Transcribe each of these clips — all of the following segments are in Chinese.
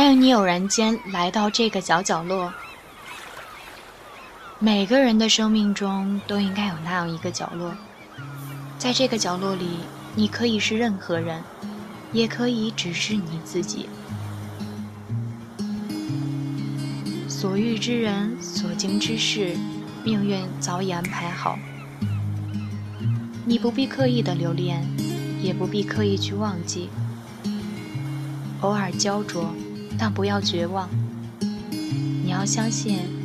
欢迎你偶然间来到这个小角落。每个人的生命中都应该有那样一个角落，在这个角落里，你可以是任何人，也可以只是你自己。所遇之人，所经之事，命运早已安排好。你不必刻意的留恋，也不必刻意去忘记。偶尔焦灼，但不要绝望。你要相信。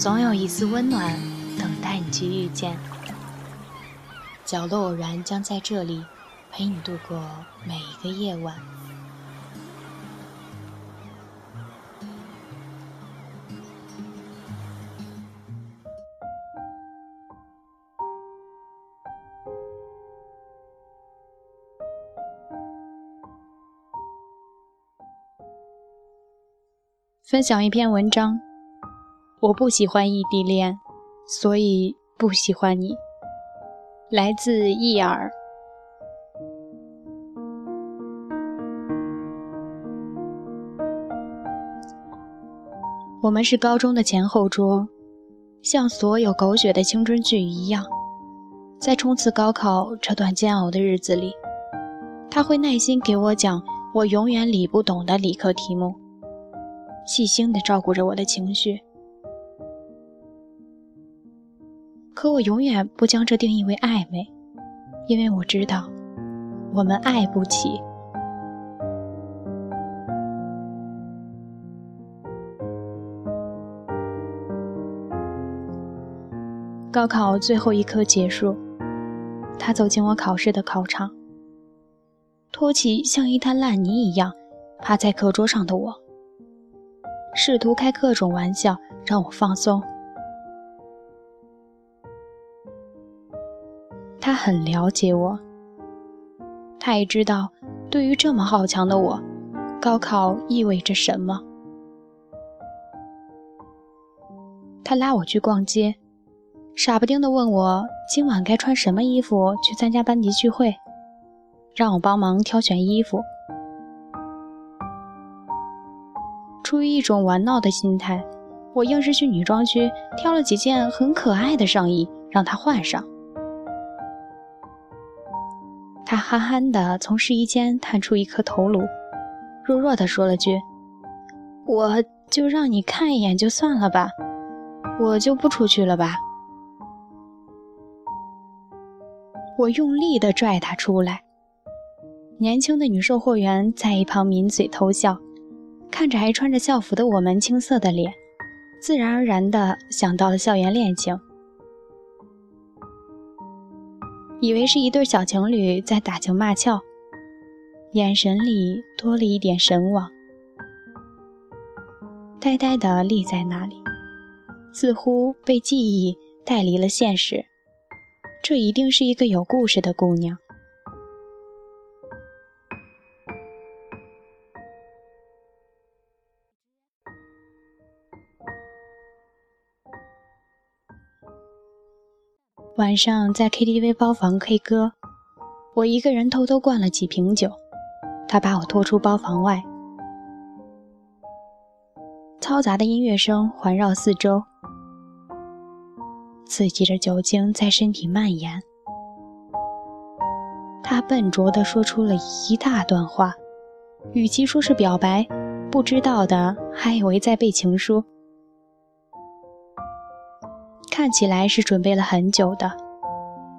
总有一丝温暖等待你去遇见。角落偶然将在这里陪你度过每一个夜晚。分享一篇文章。我不喜欢异地恋，所以不喜欢你。来自易尔。我们是高中的前后桌，像所有狗血的青春剧一样，在冲刺高考这段煎熬的日子里，他会耐心给我讲我永远理不懂的理科题目，细心地照顾着我的情绪。可我永远不将这定义为暧昧，因为我知道，我们爱不起。高考最后一科结束，他走进我考试的考场，托起像一滩烂泥一样趴在课桌上的我，试图开各种玩笑让我放松。他很了解我，他也知道，对于这么好强的我，高考意味着什么。他拉我去逛街，傻不丁的问我今晚该穿什么衣服去参加班级聚会，让我帮忙挑选衣服。出于一种玩闹的心态，我硬是去女装区挑了几件很可爱的上衣，让他换上。他憨憨地从试衣间探出一颗头颅，弱弱地说了句：“我就让你看一眼就算了吧，我就不出去了吧。”我用力地拽他出来。年轻的女售货员在一旁抿嘴偷笑，看着还穿着校服的我们青涩的脸，自然而然地想到了校园恋情。以为是一对小情侣在打情骂俏，眼神里多了一点神往，呆呆地立在那里，似乎被记忆带离了现实。这一定是一个有故事的姑娘。晚上在 KTV 包房 K 歌，我一个人偷偷灌了几瓶酒，他把我拖出包房外，嘈杂的音乐声环绕四周，刺激着酒精在身体蔓延。他笨拙地说出了一大段话，与其说是表白，不知道的还以为在背情书。看起来是准备了很久的，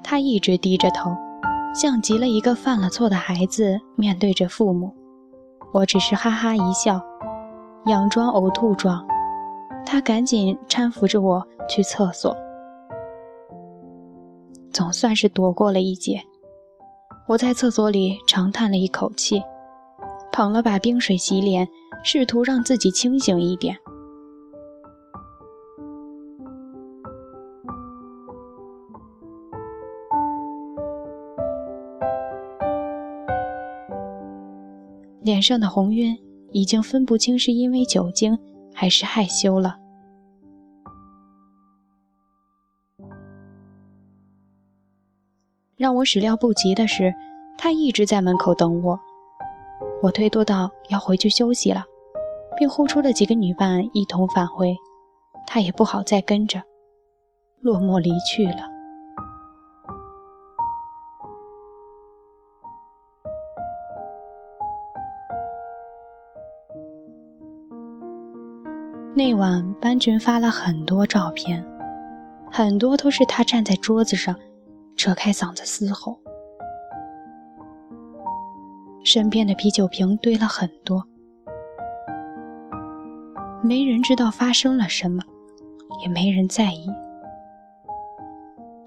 他一直低着头，像极了一个犯了错的孩子面对着父母。我只是哈哈一笑，佯装呕吐状。他赶紧搀扶着我去厕所，总算是躲过了一劫。我在厕所里长叹了一口气，捧了把冰水洗脸，试图让自己清醒一点。脸上的红晕已经分不清是因为酒精还是害羞了。让我始料不及的是，他一直在门口等我。我推脱道要回去休息了，并呼出了几个女伴一同返回，他也不好再跟着，落寞离去了。那晚，班群发了很多照片，很多都是他站在桌子上，扯开嗓子嘶吼，身边的啤酒瓶堆了很多。没人知道发生了什么，也没人在意。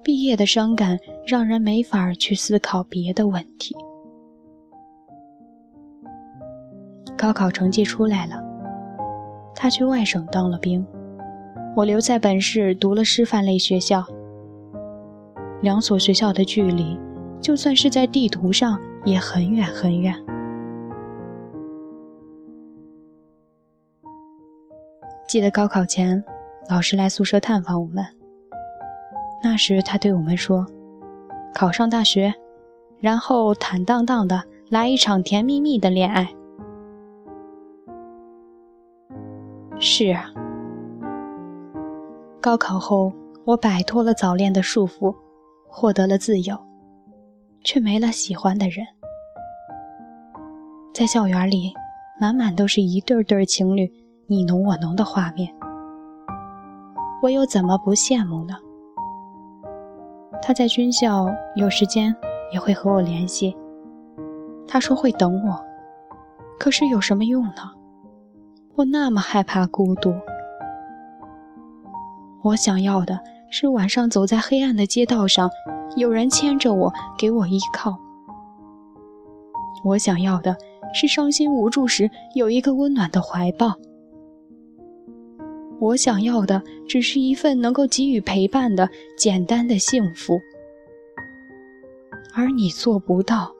毕业的伤感让人没法去思考别的问题。高考成绩出来了，他去外省当了兵，我留在本市读了师范类学校。两所学校的距离，就算是在地图上也很远很远。记得高考前，老师来宿舍探访我们。那时他对我们说：“考上大学，然后坦荡荡的来一场甜蜜蜜的恋爱。”是啊，高考后我摆脱了早恋的束缚，获得了自由，却没了喜欢的人。在校园里，满满都是一对对情侣。你侬我侬的画面，我又怎么不羡慕呢？他在军校有时间也会和我联系，他说会等我，可是有什么用呢？我那么害怕孤独。我想要的是晚上走在黑暗的街道上，有人牵着我，给我依靠。我想要的是伤心无助时有一个温暖的怀抱。我想要的只是一份能够给予陪伴的简单的幸福，而你做不到。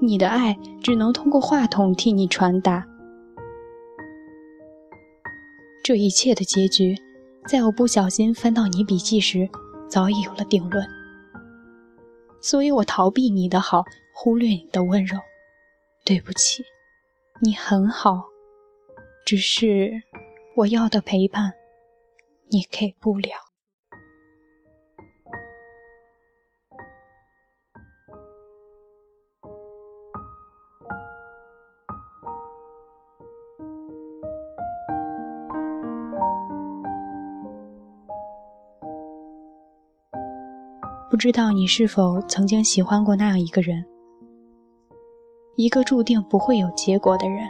你的爱只能通过话筒替你传达。这一切的结局，在我不小心翻到你笔记时，早已有了定论。所以我逃避你的好，忽略你的温柔。对不起，你很好，只是。我要的陪伴，你给不了。不知道你是否曾经喜欢过那样一个人，一个注定不会有结果的人。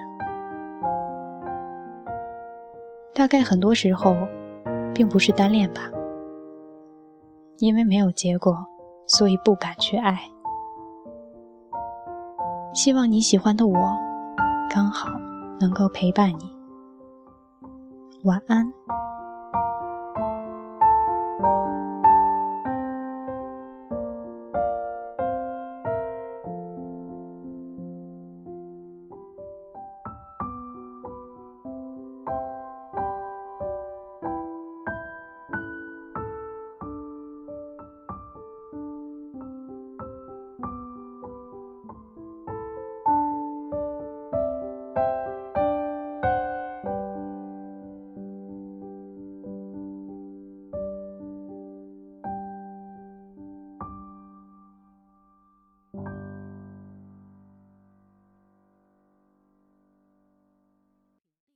大概很多时候，并不是单恋吧，因为没有结果，所以不敢去爱。希望你喜欢的我，刚好能够陪伴你。晚安。